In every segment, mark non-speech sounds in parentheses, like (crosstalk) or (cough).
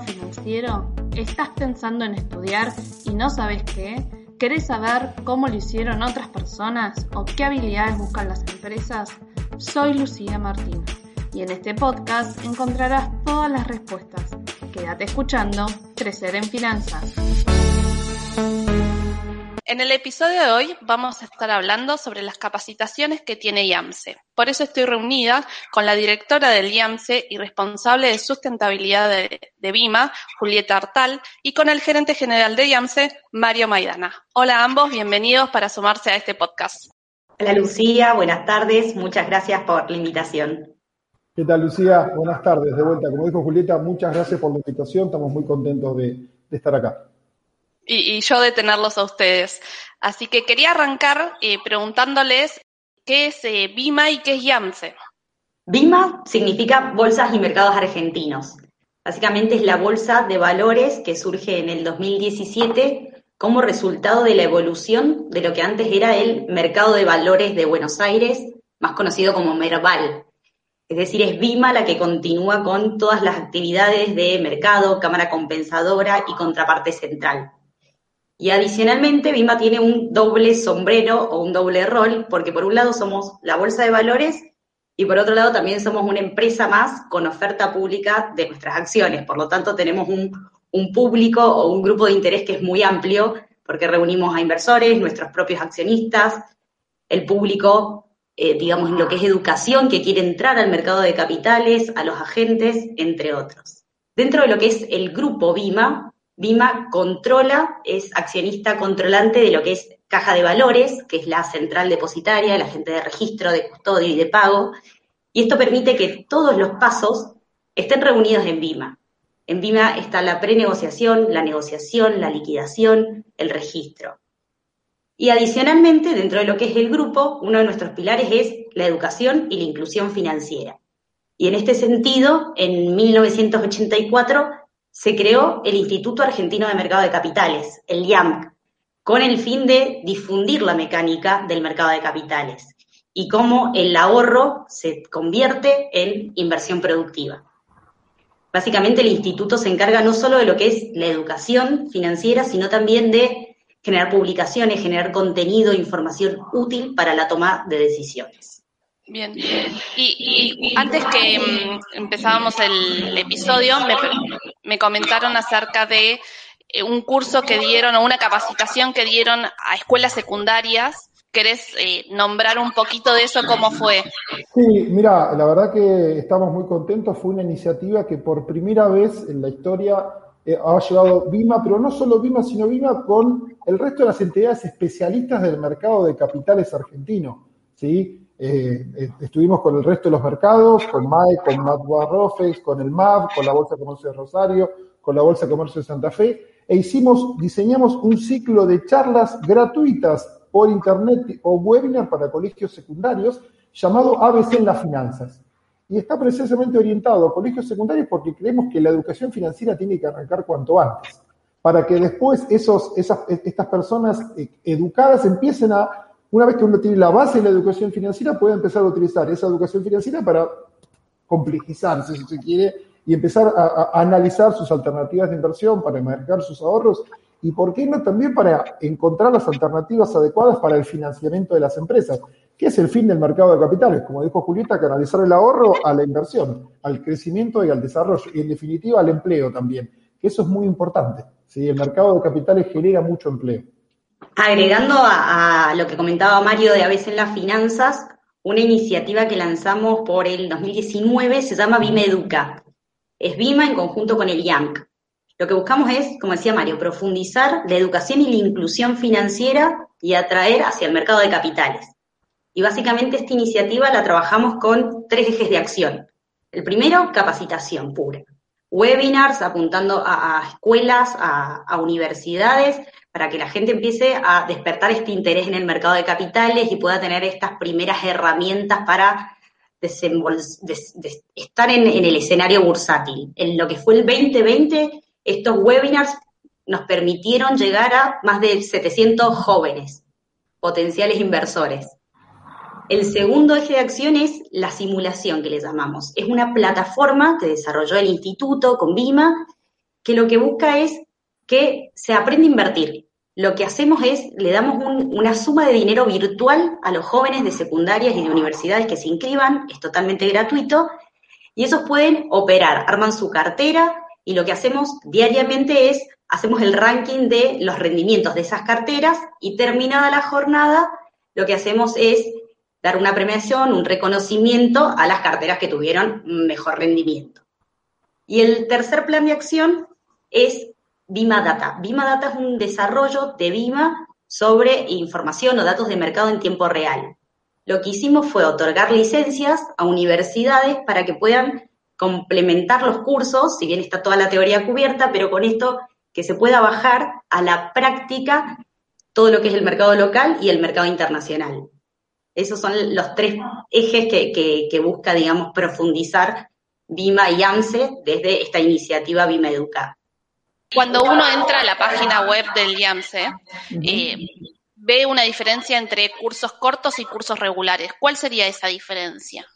Financiero? ¿Estás pensando en estudiar y no sabes qué? ¿Querés saber cómo lo hicieron otras personas o qué habilidades buscan las empresas? Soy Lucía Martín y en este podcast encontrarás todas las respuestas. Quédate escuchando Crecer en Finanzas. En el episodio de hoy vamos a estar hablando sobre las capacitaciones que tiene IAMSE. Por eso estoy reunida con la directora del IAMSE y responsable de sustentabilidad de, de BIMA, Julieta Artal, y con el gerente general de IAMSE, Mario Maidana. Hola a ambos, bienvenidos para sumarse a este podcast. Hola Lucía, buenas tardes, muchas gracias por la invitación. ¿Qué tal Lucía? Buenas tardes, de vuelta. Como dijo Julieta, muchas gracias por la invitación, estamos muy contentos de, de estar acá y, yo de tenerlos a ustedes. Así que quería arrancar eh, preguntándoles qué es eh, BIMA y qué es YAMSE. BIMA significa Bolsas y Mercados Argentinos. Básicamente es la bolsa de valores que surge en el 2017 como resultado de la evolución de lo que antes era el Mercado de Valores de Buenos Aires, más conocido como Merval. Es decir, es BIMA la que continúa con todas las actividades de mercado, cámara compensadora y contraparte central. Y adicionalmente, BIMA tiene un doble sombrero o un doble rol, porque por un lado somos la bolsa de valores y por otro lado también somos una empresa más con oferta pública de nuestras acciones. Por lo tanto, tenemos un, un público o un grupo de interés que es muy amplio, porque reunimos a inversores, nuestros propios accionistas, el público, eh, digamos, en lo que es educación, que quiere entrar al mercado de capitales, a los agentes, entre otros. Dentro de lo que es el grupo BIMA, BIMA controla, es accionista controlante de lo que es caja de valores, que es la central depositaria, la gente de registro, de custodio y de pago, y esto permite que todos los pasos estén reunidos en BIMA. En BIMA está la prenegociación, la negociación, la liquidación, el registro. Y adicionalmente, dentro de lo que es el grupo, uno de nuestros pilares es la educación y la inclusión financiera. Y en este sentido, en 1984 se creó el Instituto Argentino de Mercado de Capitales, el IAMC, con el fin de difundir la mecánica del mercado de capitales y cómo el ahorro se convierte en inversión productiva. Básicamente el instituto se encarga no solo de lo que es la educación financiera, sino también de generar publicaciones, generar contenido, información útil para la toma de decisiones. Bien, y, y antes que um, empezábamos el episodio, me, me, comentaron acerca de eh, un curso que dieron o una capacitación que dieron a escuelas secundarias. ¿Querés eh, nombrar un poquito de eso? ¿Cómo fue? Sí, mira, la verdad que estamos muy contentos. Fue una iniciativa que por primera vez en la historia eh, ha llevado BIMA, pero no solo BIMA, sino BIMA con el resto de las entidades especialistas del mercado de capitales argentino. ¿sí? Eh, eh, estuvimos con el resto de los mercados, con MAE, con Rofex, con el MAV, con la Bolsa de Comercio de Rosario, con la Bolsa de Comercio de Santa Fe, e hicimos, diseñamos un ciclo de charlas gratuitas por internet o webinar para colegios secundarios llamado ABC en las finanzas. Y está precisamente orientado a colegios secundarios porque creemos que la educación financiera tiene que arrancar cuanto antes, para que después esos, esas, estas personas eh, educadas empiecen a una vez que uno tiene la base de la educación financiera, puede empezar a utilizar esa educación financiera para complejizarse, si se quiere, y empezar a, analizar sus alternativas de inversión, para marcar sus ahorros y, ¿por qué no?, también para encontrar las alternativas adecuadas para el financiamiento de las empresas, que es el fin del mercado de capitales, como dijo Julieta, canalizar el ahorro a la inversión, al crecimiento y al desarrollo, y en definitiva al empleo también, que eso es muy importante. ¿sí? El mercado de capitales genera mucho empleo. Agregando a, lo que comentaba Mario de A veces en las finanzas, una iniciativa que lanzamos por el 2019 se llama Bima Educa. Es Bima en conjunto con el IANC. Lo que buscamos es, como decía Mario, profundizar la educación y la inclusión financiera y atraer hacia el mercado de capitales. Y básicamente esta iniciativa la trabajamos con tres ejes de acción. El primero, capacitación pura. Webinars apuntando a, escuelas, a, universidades, para que la gente empiece a despertar este interés en el mercado de capitales y pueda tener estas primeras herramientas para estar en, el escenario bursátil. En lo que fue el 2020, estos webinars nos permitieron llegar a más de 700 jóvenes, potenciales inversores. El segundo eje de acción es la simulación, que le llamamos. Es una plataforma que desarrolló el instituto con BIMA, que lo que busca es que se aprenda a invertir. Lo que hacemos es, le damos una suma de dinero virtual a los jóvenes de secundarias y de universidades que se inscriban, es totalmente gratuito, y esos pueden operar, arman su cartera, y lo que hacemos diariamente es, hacemos el ranking de los rendimientos de esas carteras, y terminada la jornada, lo que hacemos es dar una premiación, un reconocimiento a las carteras que tuvieron mejor rendimiento. Y el tercer plan de acción es Bima Data. Bima Data es un desarrollo de Bima sobre información o datos de mercado en tiempo real. Lo que hicimos fue otorgar licencias a universidades para que puedan complementar los cursos, si bien está toda la teoría cubierta, pero con esto que se pueda bajar a la práctica todo lo que es el mercado local y el mercado internacional. Esos son los tres ejes que, busca, digamos, profundizar Bima y AMSE desde esta iniciativa Bima Educa. Cuando uno entra a la página web del IAMSE, eh, ve una diferencia entre cursos cortos y cursos regulares. ¿Cuál sería esa diferencia?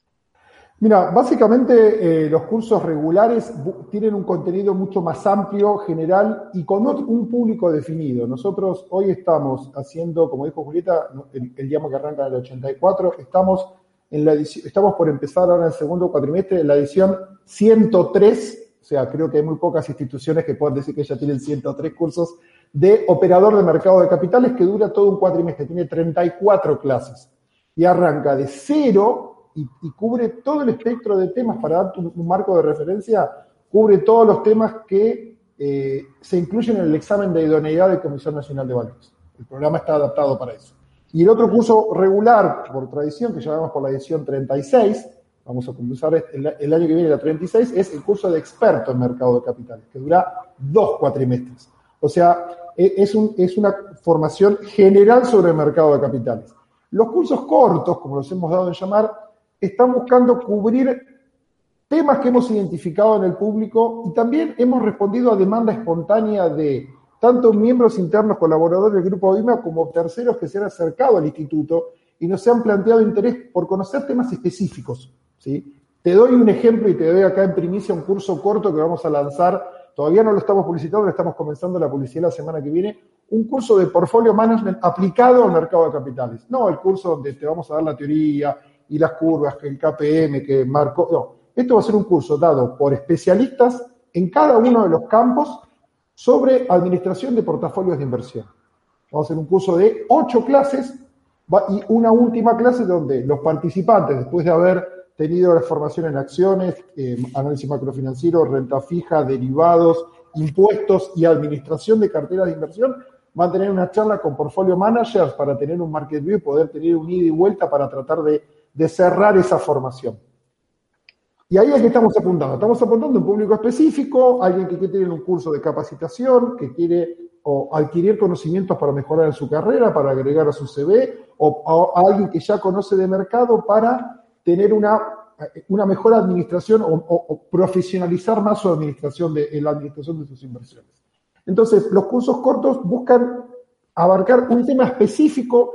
Mira, básicamente eh, los cursos regulares tienen un contenido mucho más amplio, general y con un público definido. Nosotros hoy estamos haciendo, como dijo Julieta, el, el día que arranca en el 84, estamos, en la estamos por empezar ahora en el segundo cuatrimestre en la edición 103, o sea, creo que hay muy pocas instituciones que puedan decir que ya tienen 103 cursos de operador de mercado de capitales que dura todo un cuatrimestre, tiene 34 clases y arranca de cero y, cubre todo el espectro de temas, para dar un, marco de referencia, cubre todos los temas que eh, se incluyen en el examen de idoneidad de Comisión Nacional de Valores. El programa está adaptado para eso. Y el otro curso regular, por tradición, que llamamos por la edición 36, vamos a comenzar el, el, año que viene la 36, es el curso de experto en mercado de capitales, que dura dos cuatrimestres. O sea, e, es, un, es una formación general sobre el mercado de capitales. Los cursos cortos, como los hemos dado en llamar, están buscando cubrir temas que hemos identificado en el público y también hemos respondido a demanda espontánea de tanto miembros internos colaboradores del Grupo BIMA como terceros que se han acercado al instituto y nos han planteado interés por conocer temas específicos. Te doy un ejemplo y te doy acá en primicia un curso corto que vamos a lanzar. Todavía no lo estamos publicitando, estamos comenzando la publicidad la semana que viene. Un curso de portfolio management aplicado al mercado de capitales. No el curso donde te vamos a dar la teoría, y las curvas, que el KPM, que marcó. No, esto va a ser un curso dado por especialistas en cada uno de los campos sobre administración de portafolios de inversión. Vamos a hacer un curso de ocho clases y una última clase donde los participantes, después de haber tenido la formación en acciones, eh, análisis macrofinanciero, renta fija, derivados, impuestos y administración de carteras de inversión, van a tener una charla con portfolio managers para tener un market view y poder tener un ida y vuelta para tratar de de cerrar esa formación. Y ahí es que estamos apuntando. Estamos apuntando a un público específico, alguien que quiere tener un curso de capacitación, que quiere o adquirir conocimientos para mejorar en su carrera, para agregar a su CV, o a, alguien que ya conoce de mercado para tener una, una mejor administración o, profesionalizar más su administración de, la administración de sus inversiones. Entonces, los cursos cortos buscan abarcar un tema específico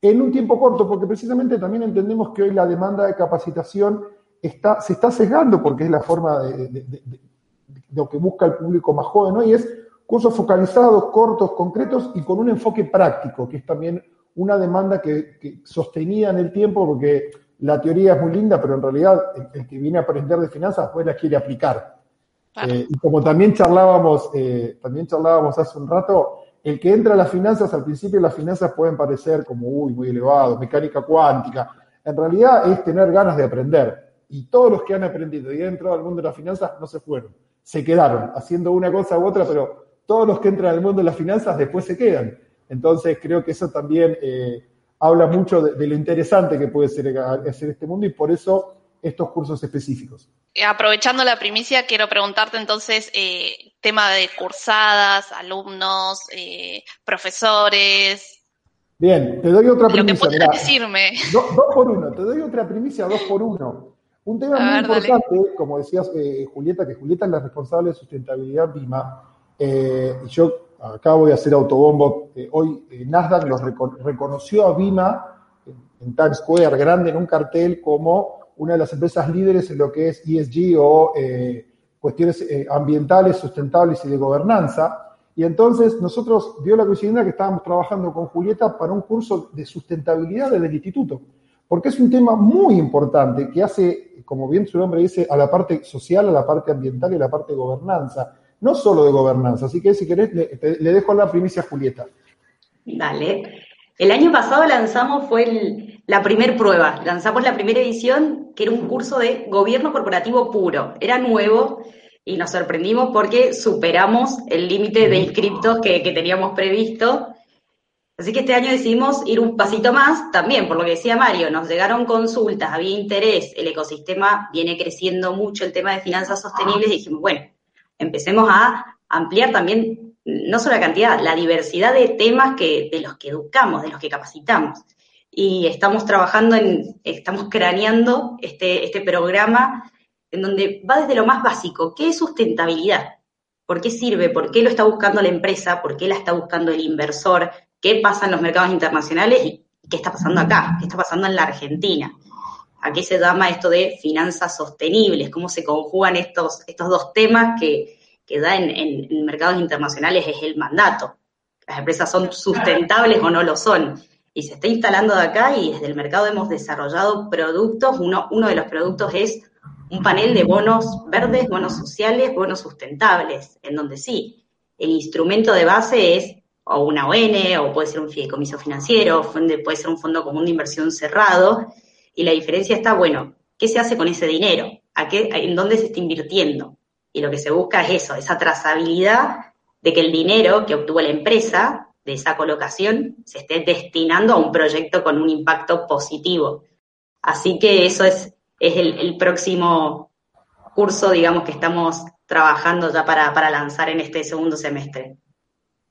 en un tiempo corto, porque precisamente también entendemos que hoy la demanda de capacitación está, se está sesgando, porque es la forma de, lo que busca el público más joven hoy, es cursos focalizados, cortos, concretos y con un enfoque práctico, que es también una demanda que, sostenida en el tiempo, porque la teoría es muy linda, pero en realidad el, que viene a aprender de finanzas después la quiere aplicar. Eh, y como también charlábamos, eh, también charlábamos hace un rato, el que entra a las finanzas, al principio las finanzas pueden parecer como, uy, muy elevados, mecánica cuántica. En realidad es tener ganas de aprender. Y todos los que han aprendido y han entrado al mundo de las finanzas no se fueron, se quedaron haciendo una cosa u otra, pero todos los que entran al mundo de las finanzas después se quedan. Entonces creo que eso también eh, habla mucho de, lo interesante que puede ser hacer este mundo y por eso estos cursos específicos. Eh, aprovechando la primicia, quiero preguntarte entonces, eh, tema de cursadas, alumnos, eh, profesores. Bien, te doy otra primicia. Lo que decirme. dos por uno, te doy otra primicia, dos por uno. Un tema muy importante, como decías Julieta, que Julieta es la responsable de sustentabilidad BIMA, y yo acá voy a hacer autobombo, hoy Nasdaq los reconoció a BIMA en Times Square grande en un cartel como una de las empresas líderes en lo que es ESG o eh, cuestiones eh, ambientales, sustentables y de gobernanza. Y entonces nosotros dio la coincidencia que estábamos trabajando con Julieta para un curso de sustentabilidad desde el instituto, porque es un tema muy importante que hace, como bien su nombre dice, a la parte social, a la parte ambiental y a la parte de gobernanza, no solo de gobernanza. Así que si querés, le, dejo la primicia a Julieta. Dale. El año pasado lanzamos, fue la primer prueba, lanzamos la primera edición, que era un curso de gobierno corporativo puro. Era nuevo y nos sorprendimos porque superamos el límite de inscriptos que, teníamos previsto. Así que este año decidimos ir un pasito más, también por lo que decía Mario, nos llegaron consultas, había interés, el ecosistema viene creciendo mucho, el tema de finanzas sostenibles, y dijimos, bueno, empecemos a ampliar también no solo la cantidad, la diversidad de temas que, de los que educamos, de los que capacitamos. Y estamos trabajando en, estamos craneando este, este programa en donde va desde lo más básico, ¿qué es sustentabilidad? ¿Por qué sirve? ¿Por qué lo está buscando la empresa? ¿Por qué la está buscando el inversor? ¿Qué pasa en los mercados internacionales? ¿Y qué está pasando acá? ¿Qué está pasando en la Argentina? ¿A qué se llama esto de finanzas sostenibles? ¿Cómo se conjugan estos, estos dos temas que, que da en, mercados internacionales es el mandato. Las empresas son sustentables o no lo son. Y se está instalando de acá y desde el mercado hemos desarrollado productos. Uno, uno de los productos es un panel de bonos verdes, bonos sociales, bonos sustentables, en donde sí, el instrumento de base es o una ON, o puede ser un fideicomiso financiero, puede ser un fondo común de inversión cerrado, y la diferencia está, bueno, ¿qué se hace con ese dinero? ¿A qué, ¿En dónde se está invirtiendo? Y lo que se busca es eso, esa trazabilidad de que el dinero que obtuvo la empresa de esa colocación se esté destinando a un proyecto con un impacto positivo. Así que eso es, es el, próximo curso, digamos, que estamos trabajando ya para, lanzar en este segundo semestre.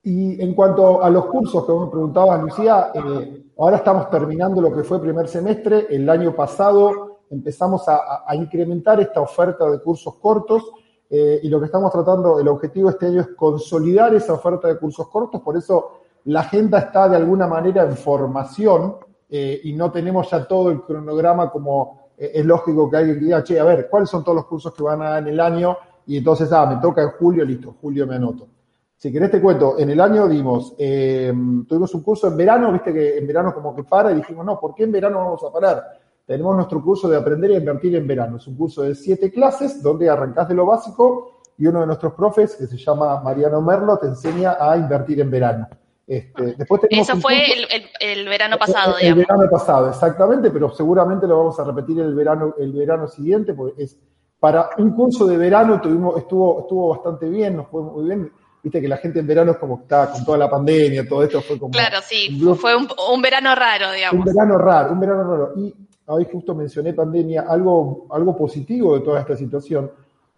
Y en cuanto a los cursos que vos me preguntabas, Lucía, eh, ahora estamos terminando lo que fue primer semestre. El año pasado empezamos a incrementar esta oferta de cursos cortos eh, y lo que estamos tratando, el objetivo este año es consolidar esa oferta de cursos cortos, por eso la agenda está de alguna manera en formación eh, y no tenemos ya todo el cronograma como es lógico que alguien diga, che, a ver, ¿cuáles son todos los cursos que van a dar en el año? Y entonces, ah, me toca en julio, listo, julio me anoto. Si querés te cuento, en el año dimos, tuvimos un curso en verano, viste que en verano como que para y dijimos, no, ¿por qué en verano vamos a parar? tenemos nuestro curso de aprender a invertir en verano. Es un curso de siete clases donde arrancás de lo básico y uno de nuestros profes, que se llama Mariano Merlo, te enseña a invertir en verano. Este, después Eso fue el, verano pasado, el, digamos. El verano pasado, exactamente, pero seguramente lo vamos a repetir el verano, el verano siguiente, porque es para un curso de verano tuvimos, estuvo, estuvo bastante bien, nos fue muy bien. Viste que la gente en verano es como está con toda la pandemia, todo esto fue como. Claro, sí, fue un, un, verano raro, digamos. Un verano raro, un verano raro. Y hoy justo mencioné pandemia, algo, algo positivo de toda esta situación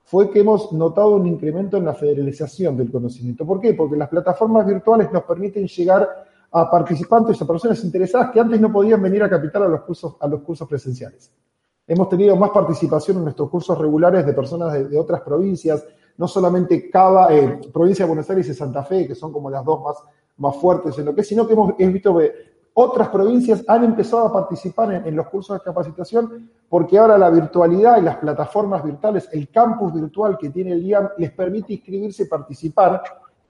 fue que hemos notado un incremento en la federalización del conocimiento. ¿Por qué? Porque las plataformas virtuales nos permiten llegar a participantes, a personas interesadas que antes no podían venir a capital a los cursos, a los cursos presenciales. Hemos tenido más participación en nuestros cursos regulares de personas de, otras provincias, no solamente cada eh, provincia de Buenos Aires y Santa Fe, que son como las dos más, más fuertes en lo que, sino que hemos visto otras provincias han empezado a participar en, los cursos de capacitación porque ahora la virtualidad y las plataformas virtuales, el campus virtual que tiene el IAM, les permite inscribirse y participar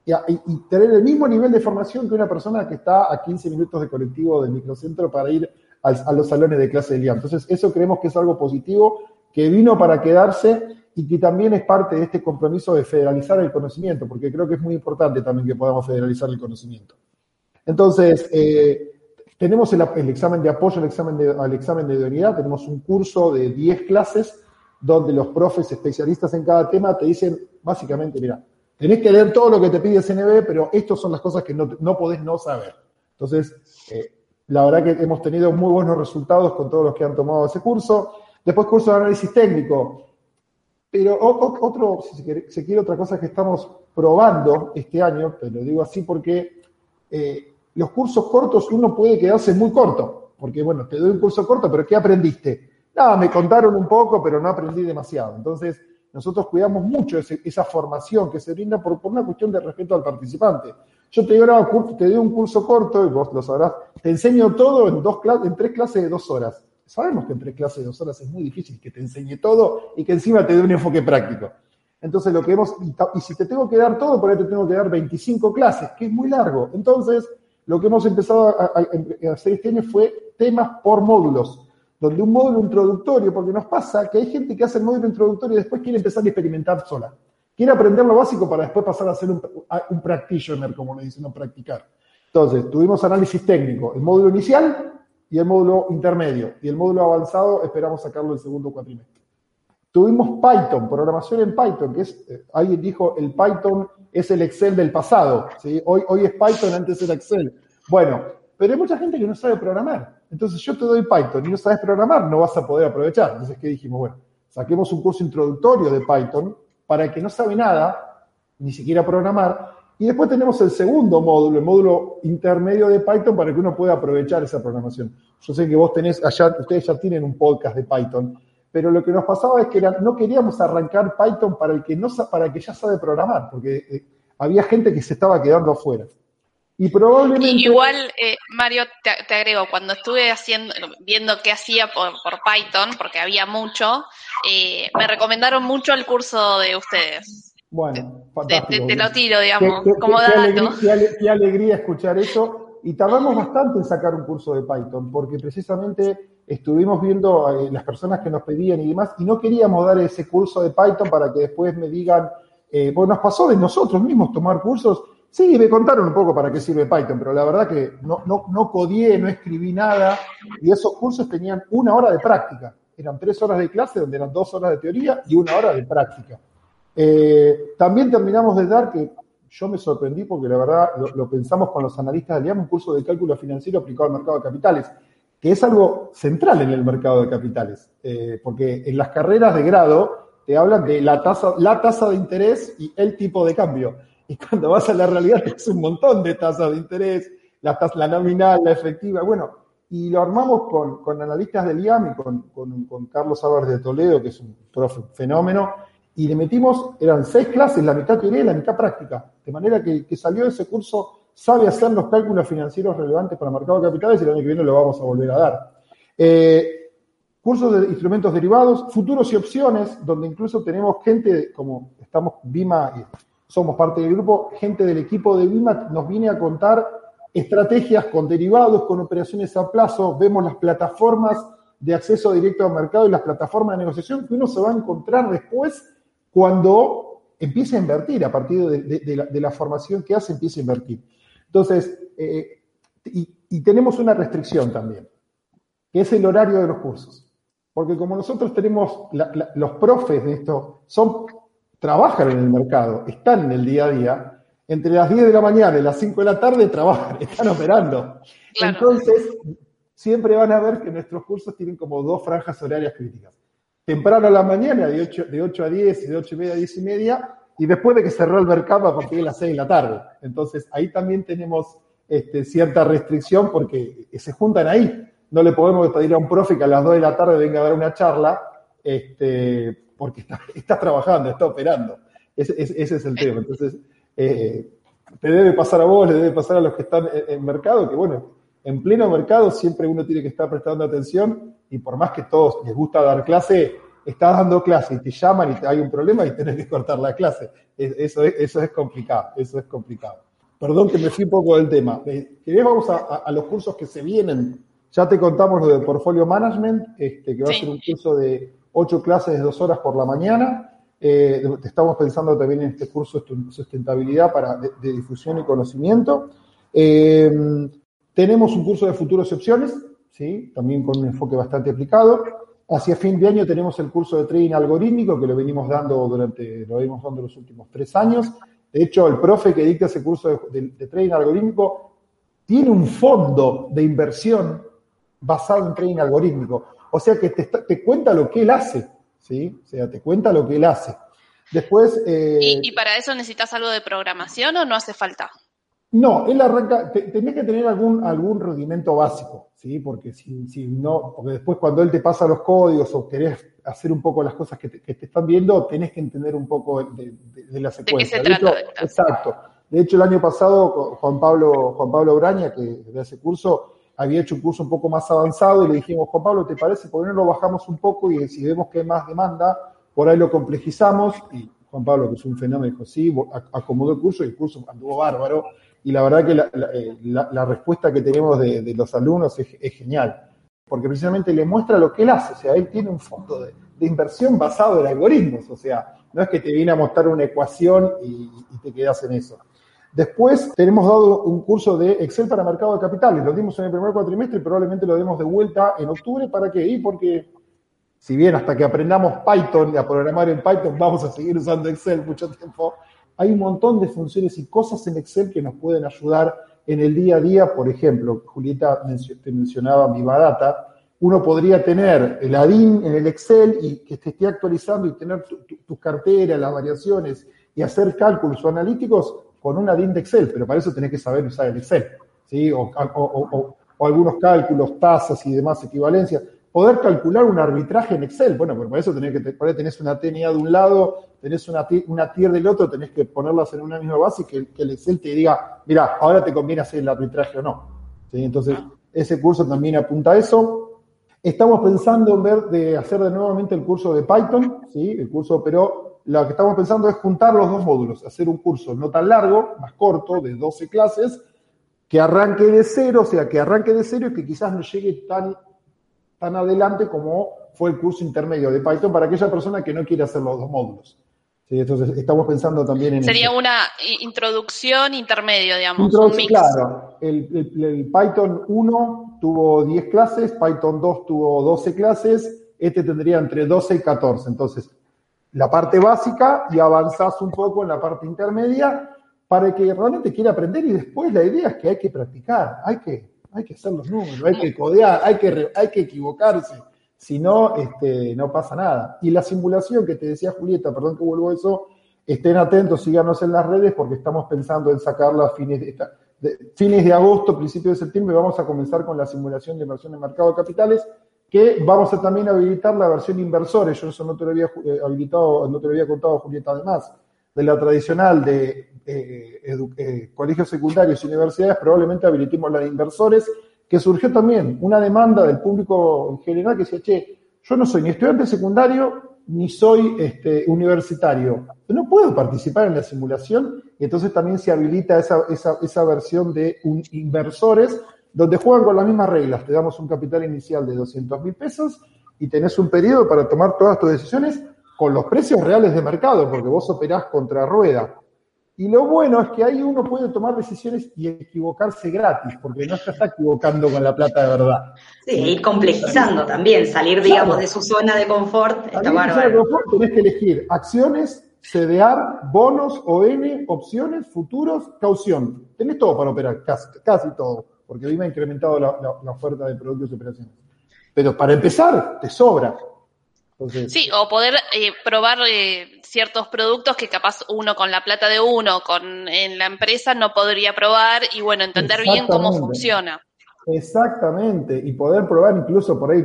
y, tener el mismo nivel de formación que una persona que está a 15 minutos de colectivo del microcentro para ir a, los salones de clase del IAM. Entonces, eso creemos que es algo positivo, que vino para quedarse y que también es parte de este compromiso de federalizar el conocimiento, porque creo que es muy importante también que podamos federalizar el conocimiento. Entonces, eh, tenemos el, examen de apoyo al examen de, al examen de idoneidad, tenemos un curso de 10 clases donde los profes especialistas en cada tema te dicen básicamente, mira, tenés que leer todo lo que te pide CNB, pero estas son las cosas que no, podés no saber. Entonces, eh, la verdad que hemos tenido muy buenos resultados con todos los que han tomado ese curso. Después curso de análisis técnico. Pero otro, si se quiere, otra cosa que estamos probando este año, te lo digo así porque eh, los cursos cortos uno puede quedarse muy corto, porque bueno, te doy un curso corto, pero ¿qué aprendiste? Nada, me contaron un poco, pero no aprendí demasiado. Entonces, nosotros cuidamos mucho esa formación que se brinda por, una cuestión de respeto al participante. Yo te digo, te doy un curso corto, y vos lo sabrás, te enseño todo en, dos, en tres clases de dos horas. Sabemos que en tres clases de dos horas es muy difícil que te enseñe todo y que encima te dé un enfoque práctico. Entonces, lo que hemos, y, si te tengo que dar todo, por ahí te tengo que dar 25 clases, que es muy largo. Entonces, lo que hemos empezado a, hacer este año fue temas por módulos, donde un módulo introductorio, porque nos pasa que hay gente que hace el módulo introductorio y después quiere empezar a experimentar sola. Quiere aprender lo básico para después pasar a ser un, un practitioner, como le dicen, no practicar. Entonces, tuvimos análisis técnico, el módulo inicial, y el módulo intermedio. Y el módulo avanzado esperamos sacarlo el segundo cuatrimestre. Tuvimos Python, programación en Python, que es, eh, alguien dijo, el Python es el Excel del pasado. ¿sí? Hoy, hoy es Python, antes era Excel. Bueno, pero hay mucha gente que no sabe programar. Entonces yo te doy Python y no sabes programar, no vas a poder aprovechar. Entonces, ¿qué dijimos? Bueno, saquemos un curso introductorio de Python para el que no sabe nada, ni siquiera programar, y después tenemos el segundo módulo, el módulo intermedio de Python para que uno pueda aprovechar esa programación. Yo sé que vos tenés allá, ustedes ya tienen un podcast de Python, pero lo que nos pasaba es que no queríamos arrancar Python para el que no para el que ya sabe programar, porque eh, había gente que se estaba quedando afuera. Y probablemente. igual, eh, Mario, te, agrego, cuando estuve haciendo, viendo qué hacía por, Python, porque había mucho, eh, me recomendaron mucho el curso de ustedes. Bueno, fantástico. Te, lo tiro, digamos, como dato. Qué alegría, escuchar eso. Y tardamos bastante en sacar un curso de Python, porque precisamente estuvimos viendo eh, las personas que nos pedían y demás, y no queríamos dar ese curso de Python para que después me digan, eh, pues nos pasó de nosotros mismos tomar cursos. Sí, me contaron un poco para qué sirve Python, pero la verdad que no, no, no codié, no escribí nada, y esos cursos tenían una hora de práctica. Eran tres horas de clase, donde eran dos horas de teoría y una hora de práctica. Eh, también terminamos de dar, que yo me sorprendí porque la verdad lo, pensamos con los analistas del IAM, un curso de cálculo financiero aplicado al mercado de capitales, que es algo central en el mercado de capitales, eh, porque en las carreras de grado te hablan de la tasa, la tasa de interés y el tipo de cambio. Y cuando vas a la realidad es un montón de tasas de interés, la, tasa, la nominal, la efectiva, bueno, y lo armamos con, con analistas del IAM y con, con, con Carlos Álvarez de Toledo, que es un profe fenómeno, y le metimos, eran seis clases, la mitad teoría y la mitad práctica, de manera que, que salió de ese curso sabe hacer los cálculos financieros relevantes para el mercado de capitales y el año que viene lo vamos a volver a dar. Eh, cursos de instrumentos derivados, futuros y opciones, donde incluso tenemos gente, como estamos Bima, y somos parte del grupo, gente del equipo de Bima nos viene a contar estrategias con derivados, con operaciones a plazo, vemos las plataformas de acceso directo al mercado y las plataformas de negociación que uno se va a encontrar después cuando empieza a invertir, a partir de, la, formación que hace, empieza a invertir. Entonces, eh, y, tenemos una restricción también, que es el horario de los cursos. Porque como nosotros tenemos, los profes de esto, son, trabajan en el mercado, están en el día a día, entre las 10 de la mañana y las 5 de la tarde trabajan, (laughs) están operando. Entonces, siempre van a ver que nuestros cursos tienen como dos franjas horarias críticas temprano a la mañana, de 8, de 8 a 10, de 8 y media a 10 y media, y después de que cerró el mercado a partir de las 6 de la tarde. Entonces, ahí también tenemos este, cierta restricción porque se juntan ahí. No le podemos pedir a un profe que a las 2 de la tarde venga a dar una charla, este, porque está, trabajando, está operando. Ese, es el tema. Entonces, eh, te debe pasar a vos, le debe pasar a los que están en, en mercado, que bueno, en pleno mercado siempre uno tiene que estar prestando atención y por más que todos les gusta dar clase, estás dando clase y te llaman y hay un problema y tenés que cortar la clase. Eso es, eso es complicado, eso es complicado. Perdón que me fui un poco del tema. Eh, ¿Querés vamos a, los cursos que se vienen? Ya te contamos lo del Portfolio Management, este, que va a ser un curso de ocho clases de dos horas por la mañana. Eh, estamos pensando también en este curso de sustentabilidad para, de, difusión y conocimiento. Eh, tenemos un curso de futuros y opciones, ¿sí? también con un enfoque bastante aplicado. Hacia fin de año tenemos el curso de trading algorítmico que lo venimos dando durante, lo venimos dando los últimos tres años. De hecho, el profe que dicta ese curso de, trading algorítmico tiene un fondo de inversión basado en trading algorítmico. O sea que te, te cuenta lo que él hace, ¿sí? O sea, te cuenta lo que él hace. Después... Eh, ¿Y, para eso necesitas algo de programación o no hace falta? No, él arranca, tenés que tener algún, algún rudimento básico, ¿sí? Porque si, si, no, porque después cuando él te pasa los códigos o querés hacer un poco las cosas que te, están viendo, tenés que entender un poco de, la secuencia. ¿De qué se trata? exacto. De hecho, el año pasado, Juan Pablo, Juan Pablo Braña, que de ese curso, había hecho un curso un poco más avanzado y le dijimos, Juan Pablo, ¿te parece? ¿Por qué no lo bajamos un poco y si vemos que hay más demanda, por ahí lo complejizamos? Y Juan Pablo, que es un fenómeno, dijo, sí, acomodó el curso y el curso anduvo bárbaro. Y la verdad que la, eh, respuesta que tenemos de, los alumnos es, genial, porque precisamente le muestra lo que él hace, o sea, él tiene un fondo de, inversión basado en algoritmos, o sea, no es que te viene a mostrar una ecuación y, y te quedas en eso. Después tenemos dado un curso de Excel para mercado de capitales. Lo dimos en el primer cuatrimestre y probablemente lo demos de vuelta en octubre. ¿Para qué? Y porque, si bien hasta que aprendamos Python y a programar en Python vamos a seguir usando Excel mucho tiempo, hay un montón de funciones y cosas en Excel que nos pueden ayudar en el día a día. Por ejemplo, Julieta te mencionaba Viva Data. Uno podría tener el ADIN en el Excel y que te esté actualizando y tener tus carteras, las variaciones y hacer cálculos analíticos con una DIN de Excel, pero para eso tenés que saber usar el Excel, ¿sí? O, algunos cálculos, tasas y demás equivalencias. Poder calcular un arbitraje en Excel, bueno, pero para eso tenés que, por tenés una TNA de un lado, tenés una, una tier del otro, tenés que ponerlas en una misma base y que, que el Excel te diga, mira, ahora te conviene hacer el arbitraje o no. ¿Sí? Entonces, ese curso también apunta a eso. Estamos pensando en ver de hacer de nuevamente el curso de Python, ¿sí? El curso, pero lo que estamos pensando es juntar los dos módulos, hacer un curso no tan largo, más corto, de 12 clases, que arranque de cero, o sea, que arranque de cero y que quizás no llegue tan, tan adelante como fue el curso intermedio de Python para aquella persona que no quiere hacer los dos módulos. entonces, estamos pensando también en... Sería una introducción intermedio, digamos, un mix. Claro, el, el Python 1 tuvo 10 clases, Python 2 tuvo 12 clases, este tendría entre 12 y 14. Entonces, la parte básica y avanzás un poco en la parte intermedia para que realmente quiera aprender y después la idea es que hay que practicar, hay que, hay que hacer los números, hay que codear, hay que, hay que equivocarse, si no, este, no pasa nada. Y la simulación que te decía Julieta, perdón que vuelvo a eso, estén atentos, síganos en las redes porque estamos pensando en sacarla a fines de, de, fines de agosto, principios de septiembre, vamos a comenzar con la simulación de inversión en mercado de capitales que vamos a también habilitar la versión inversores. Yo eso no te lo había eh, habilitado, no te lo había contado, Julieta, además de la tradicional de eh, colegios secundarios y universidades, probablemente habilitemos la de inversores, que surgió también una demanda del público en general que decía, che, yo no soy ni estudiante secundario ni soy este, universitario. No puedo participar en la simulación y entonces también se habilita esa, esa, esa versión de un inversores donde juegan con las mismas reglas. Te damos un capital inicial de 200 mil pesos y tenés un periodo para tomar todas tus decisiones con los precios reales de mercado, porque vos operás contra rueda. Y lo bueno es que ahí uno puede tomar decisiones y equivocarse gratis, porque no se está equivocando con la plata de verdad. Sí, ir complejizando también, salir, digamos, de su zona de confort. Está bárbaro. De confort tenés que elegir acciones, CDR, bonos, ON, opciones, futuros, caución. Tenés todo para operar, casi, casi todo porque hoy me ha incrementado la, oferta de productos y operaciones. Pero para empezar, te sobra. Sí, o poder eh, probar eh, ciertos productos que capaz uno con la plata de uno, con en la empresa no podría probar y bueno, entender bien cómo funciona. Exactamente, y poder probar incluso por ahí,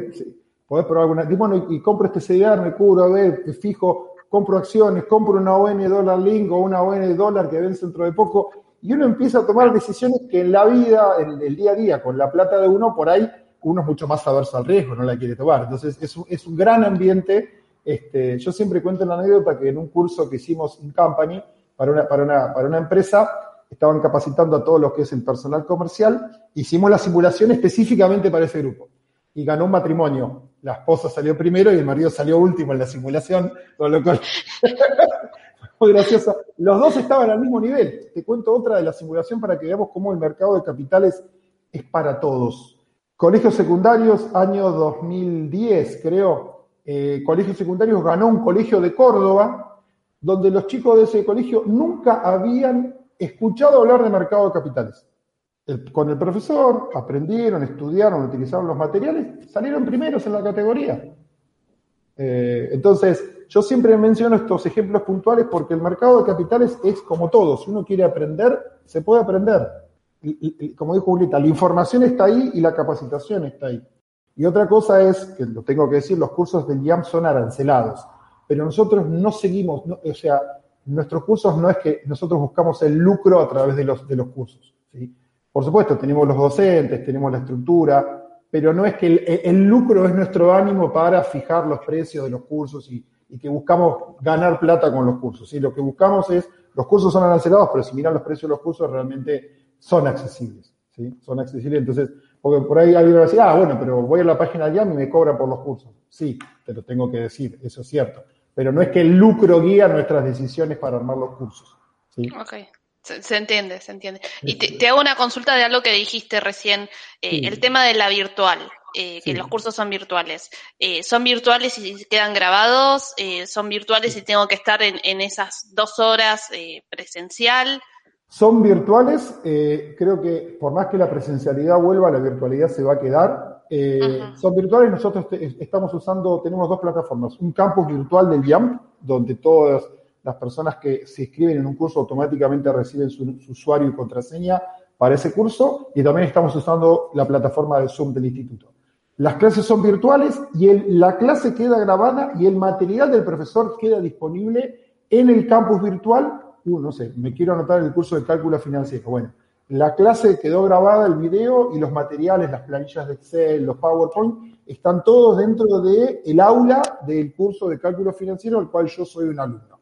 poder probar alguna, y bueno, y, compro este CDR, me cubro, a ver, fijo, compro acciones, compro una ON dólar link o una ON dólar que vence dentro de poco, y uno empieza a tomar decisiones que en la vida, en el día a día, con la plata de uno, por ahí uno es mucho más averso al riesgo, no la quiere tomar. Entonces, es un, es un gran ambiente. Este, yo siempre cuento una anécdota que en un curso que hicimos en Company para una, para una, para una empresa, estaban capacitando a todos los que es el personal comercial, hicimos la simulación específicamente para ese grupo. Y ganó un matrimonio. La esposa salió primero y el marido salió último en la simulación, con lo cual (laughs) muy graciosa. Los dos estaban al mismo nivel. Te cuento otra de la simulación para que veamos cómo el mercado de capitales es para todos. Colegios secundarios, año 2010, creo. Eh, colegios secundarios ganó un colegio de Córdoba, donde los chicos de ese colegio nunca habían escuchado hablar de mercado de capitales. con el profesor, aprendieron, estudiaron, utilizaron los materiales, salieron primeros en la categoría. Eh, entonces, yo siempre menciono estos ejemplos puntuales porque el mercado de capitales es como todo. Si uno quiere aprender, se puede aprender. Como dijo Julieta, la información está ahí y la capacitación está ahí. Y otra cosa es, que lo tengo que decir, los cursos del IAM son arancelados, pero nosotros no seguimos, o sea, nuestros cursos no es que nosotros buscamos el lucro a través de los, de los cursos. Por supuesto, tenemos los docentes, tenemos la estructura, pero no es que el, lucro es nuestro ánimo para fijar los precios de los cursos y, que buscamos ganar plata con los cursos. Lo que buscamos es, los cursos son arancelados, pero si miran los precios de los cursos realmente son accesibles. ¿sí? Son accesibles, entonces, porque por ahí alguien va a decir, ah, bueno, pero voy a la página de y me cobran por los cursos. Sí, te lo tengo que decir, eso es cierto. Pero no es que el lucro guía nuestras decisiones para armar los cursos. ¿sí? Se, entiende, se entiende. Y te, hago una consulta de algo que dijiste recién, eh, el tema de la virtual, eh, que los cursos son virtuales. Eh, ¿Son virtuales y quedan grabados? ¿Son virtuales y tengo que estar en, esas dos horas presencial? Son virtuales, creo que por más que la presencialidad vuelva, la virtualidad se va a quedar. Son virtuales, nosotros estamos usando, tenemos dos plataformas, un campus virtual del YAMP, donde todas las personas que se inscriben en un curso automáticamente reciben su, usuario y contraseña para ese curso y también estamos usando la plataforma de Zoom del instituto. Las clases son virtuales y la clase queda grabada y el material del profesor queda disponible en el campus virtual. Uh, no sé, me quiero anotar el curso de cálculo financiero. Bueno, la clase quedó grabada, el video y los materiales, las planillas de Excel, los PowerPoint, están todos dentro del el aula del curso de cálculo financiero al cual yo soy un alumno.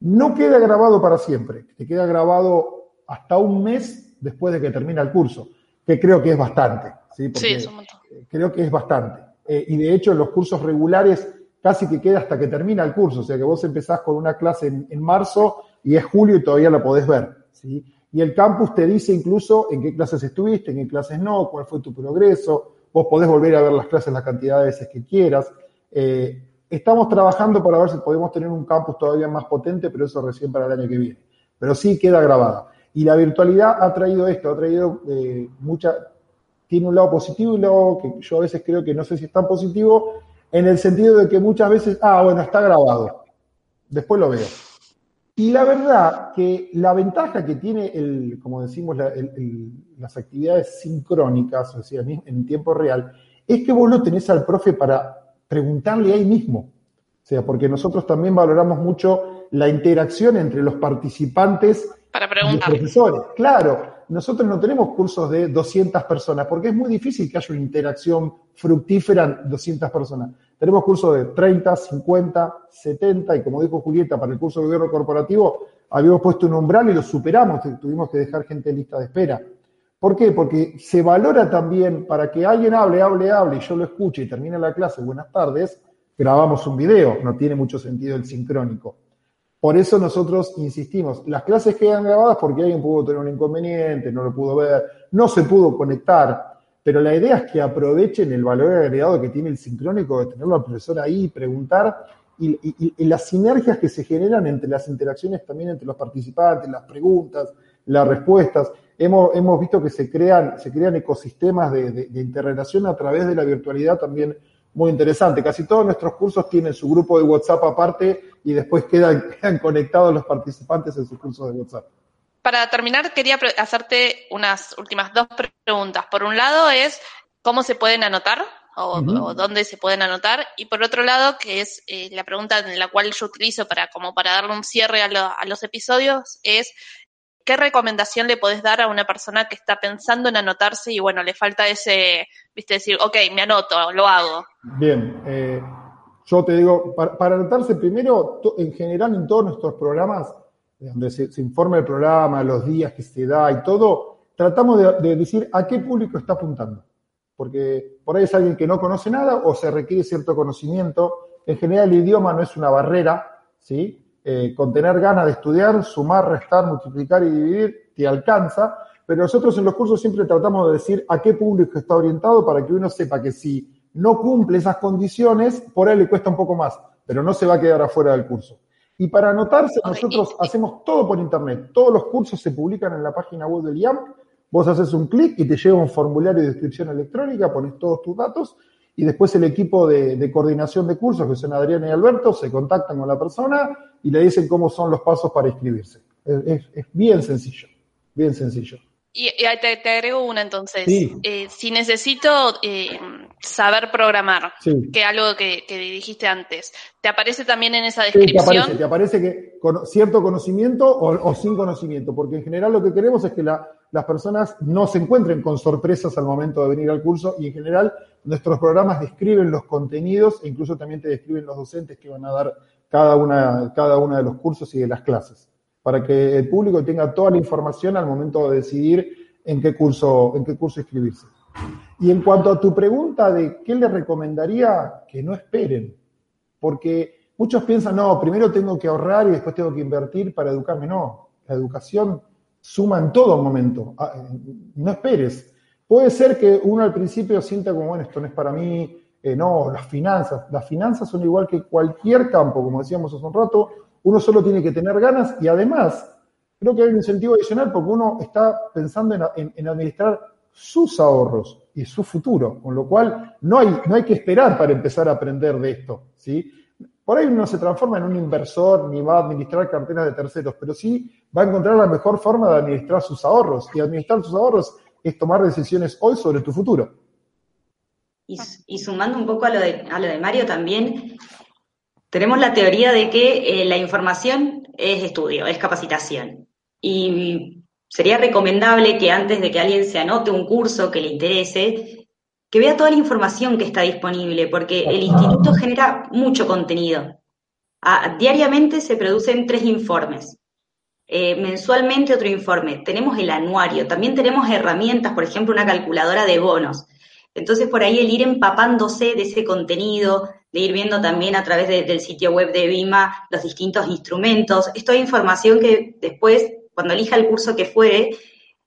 No queda grabado para siempre, te queda grabado hasta un mes después de que termina el curso, que creo que es bastante. Sí, es un montón. Creo que es bastante. Eh, y de hecho, los cursos regulares casi que queda hasta que termina el curso, o sea que vos empezás con una clase en, marzo y es julio y todavía la podés ver. ¿sí? Y el campus te dice incluso en qué clases estuviste, en qué clases no, cuál fue tu progreso, vos podés volver a ver las clases la cantidad de veces que quieras. Eh, Estamos trabajando para ver si podemos tener un campus todavía más potente, pero eso recién para el año que viene. Pero sí queda grabada. Y la virtualidad ha traído esto, ha traído eh, mucha, tiene un lado positivo y un lado que yo a veces creo que no sé si es tan positivo, en el sentido de que muchas veces, ah, bueno, está grabado, después lo veo. Y la verdad que la ventaja que tiene, el, como decimos, las actividades sincrónicas, o sea, en tiempo real, es que vos lo tenés al profe para preguntarle ahí mismo. O sea, porque nosotros también valoramos mucho la interacción entre los participantes Para y los profesores. Claro, nosotros no tenemos cursos de 200 personas, porque es muy difícil que haya una interacción fructífera en 200 personas. Tenemos cursos de 30, 50, 70, y como dijo Julieta, para el curso de gobierno corporativo habíamos puesto un umbral y lo superamos, tuvimos que dejar gente en lista de espera. ¿Por qué? Porque se valora también para que alguien hable, hable, hable y yo lo escuche y termine la clase, buenas tardes, grabamos un video, no tiene mucho sentido el sincrónico. Por eso nosotros insistimos, las clases quedan grabadas porque alguien pudo tener un inconveniente, no lo pudo ver, no se pudo conectar, pero la idea es que aprovechen el valor agregado que tiene el sincrónico de tenerlo al profesor ahí, preguntar y, y las sinergias que se generan entre las interacciones también entre los participantes, las preguntas, las respuestas hemos, hemos visto que se crean, se crean ecosistemas de, de, interrelación a través de la virtualidad también muy interesante. Casi todos nuestros cursos tienen su grupo de WhatsApp aparte y después quedan, (laughs) quedan conectados los participantes en sus cursos de WhatsApp. Para terminar, quería hacerte unas últimas dos preguntas. Por un lado es cómo se pueden anotar o, dónde se pueden anotar. Y por otro lado, que es eh, la pregunta en la cual yo utilizo para como para darle un cierre a, a los episodios, es ¿qué recomendación le podés dar a una persona que está pensando en anotarse y bueno, le falta ese, viste, decir, ok, me anoto, lo hago? Bien, eh, yo te digo, para, anotarse primero, en general en todos nuestros programas, donde se, informa el programa, los días que se da y todo, tratamos de, de decir a qué público está apuntando. Porque por ahí es alguien que no conoce nada o se requiere cierto conocimiento. En general el idioma no es una barrera, ¿sí? Eh, con tener ganas de estudiar, sumar, restar, multiplicar y dividir, te alcanza, pero nosotros en los cursos siempre tratamos de decir a qué público está orientado para que uno sepa que si no cumple esas condiciones, por ahí le cuesta un poco más, pero no se va a quedar afuera del curso. Y para anotarse, nosotros hacemos todo por internet. Todos los cursos se publican en la página web del IAM. Vos haces un clic y te llega un formulario de inscripción electrónica, pones todos tus datos y después el equipo de, coordinación de cursos, que son Adrián y Alberto, se contactan con la persona y le dicen cómo son los pasos para inscribirse. Es, bien sencillo, bien sencillo. Y, te, te, agrego una entonces. Eh, si necesito eh, saber programar, que algo que, dijiste antes, ¿te aparece también en esa descripción? te aparece, te aparece que con cierto conocimiento o, sin conocimiento, porque en general lo que queremos es que las personas no se encuentren con sorpresas al momento de venir al curso y en general nuestros programas describen los contenidos e incluso también te describen los docentes que van a dar cada una, cada una de los cursos y de las clases, para que el público tenga toda la información al momento de decidir en qué curso, en qué curso inscribirse. Y en cuanto a tu pregunta de qué le recomendaría, que no esperen, porque muchos piensan, no, primero tengo que ahorrar y después tengo que invertir para educarme. No, la educación suma en todo momento. Ah, no esperes. Puede ser que uno al principio sienta como, bueno, esto no es para mí, eh, no, las finanzas. Las finanzas son igual que cualquier campo, como decíamos hace un rato, uno solo tiene que tener ganas y además creo que hay un incentivo adicional porque uno está pensando en administrar sus ahorros y su futuro, con lo cual no hay, no hay que esperar para empezar a aprender de esto. ¿sí? Por ahí uno se transforma en un inversor ni va a administrar carteras de terceros, pero sí va a encontrar la mejor forma de administrar sus ahorros. Y administrar sus ahorros es tomar decisiones hoy sobre tu futuro. Y, sumando un poco a lo, de, a lo de Mario también, tenemos la teoría de que eh, la información es estudio, es capacitación. Y sería recomendable que antes de que alguien se anote un curso que le interese, que vea toda la información que está disponible, porque el instituto genera mucho contenido. diariamente se producen tres informes. Eh, mensualmente otro informe. Tenemos el anuario. También tenemos herramientas, por ejemplo, una calculadora de bonos. Entonces, por ahí el ir empapándose de ese contenido, de ir viendo también a través del sitio web de Vima los distintos instrumentos. Esto es información que después cuando elija el curso que fuere,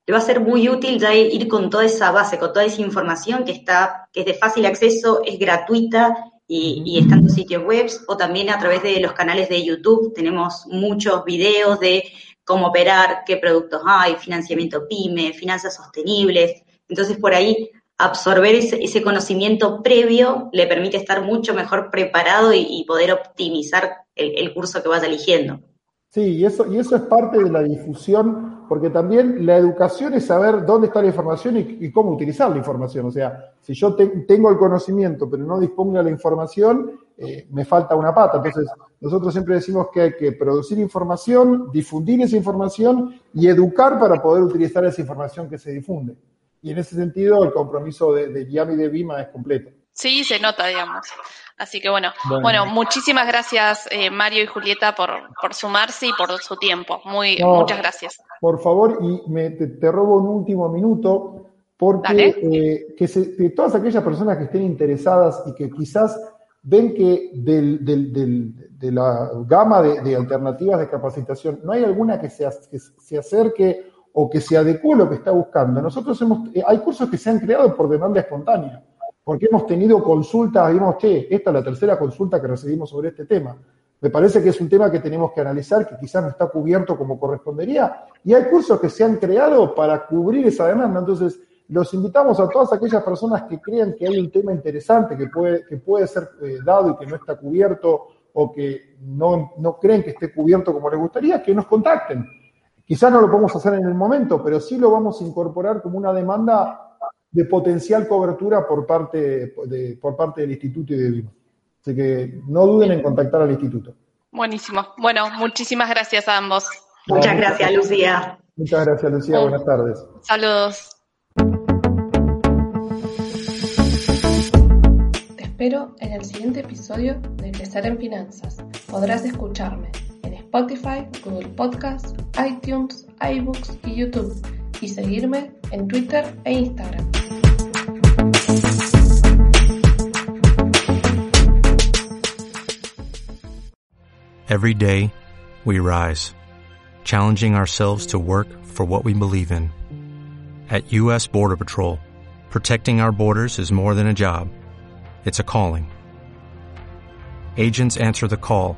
le va a ser muy útil ya ir con toda esa base, con toda esa información que está, que es de fácil acceso, es gratuita y, está en los sitios web o también a través de los canales de YouTube. Tenemos muchos videos de cómo operar, qué productos hay, financiamiento PYME, finanzas sostenibles. Entonces, por ahí, absorber ese, conocimiento previo le permite estar mucho mejor preparado y, poder optimizar el curso que vaya eligiendo. Sí, y eso, y eso es parte de la difusión, porque también la educación es saber dónde está la información y, cómo utilizar la información. O sea, si yo tengo el conocimiento pero no dispongo de la información, eh, me falta una pata. Entonces, nosotros siempre decimos que hay que producir información, difundir esa información y educar para poder utilizar esa información que se difunde. Y en ese sentido, el compromiso de, de y de Vima es completo. Sí, se nota, digamos. Así que bueno, bueno, muchísimas gracias eh, Mario y Julieta por, por, sumarse y por su tiempo. Muy, muchas gracias. Por favor, y me, te, robo un último minuto, porque eh, que, se, todas aquellas personas que estén interesadas y que quizás ven que del, del, de la gama de, alternativas de capacitación no hay alguna que se, que se acerque o que se adecue a lo que está buscando. Nosotros hemos, eh, hay cursos que se han creado por demanda espontánea porque hemos tenido consultas, digamos, che, esta es la tercera consulta que recibimos sobre este tema. Me parece que es un tema que tenemos que analizar, que quizás no está cubierto como correspondería, y hay cursos que se han creado para cubrir esa demanda. Entonces, los invitamos a todas aquellas personas que crean que hay un tema interesante que puede, que puede ser eh, dado y que no está cubierto o que no, no creen que esté cubierto como les gustaría, que nos contacten. Quizás no lo podemos hacer en el momento, pero sí lo vamos a incorporar como una demanda de potencial cobertura por parte, de, por parte del instituto y de Vima. Así que no duden en contactar al instituto. Buenísimo. Bueno, muchísimas gracias a ambos. Muchas gracias, Lucía. Muchas gracias, Lucía. Buenas tardes. Saludos. Te espero en el siguiente episodio de Crecer en Finanzas. Podrás escucharme en Spotify, Google Podcasts, iTunes, iBooks y YouTube y seguirme en Twitter e Instagram. Every day, we rise, challenging ourselves to work for what we believe in. At U.S. Border Patrol, protecting our borders is more than a job, it's a calling. Agents answer the call,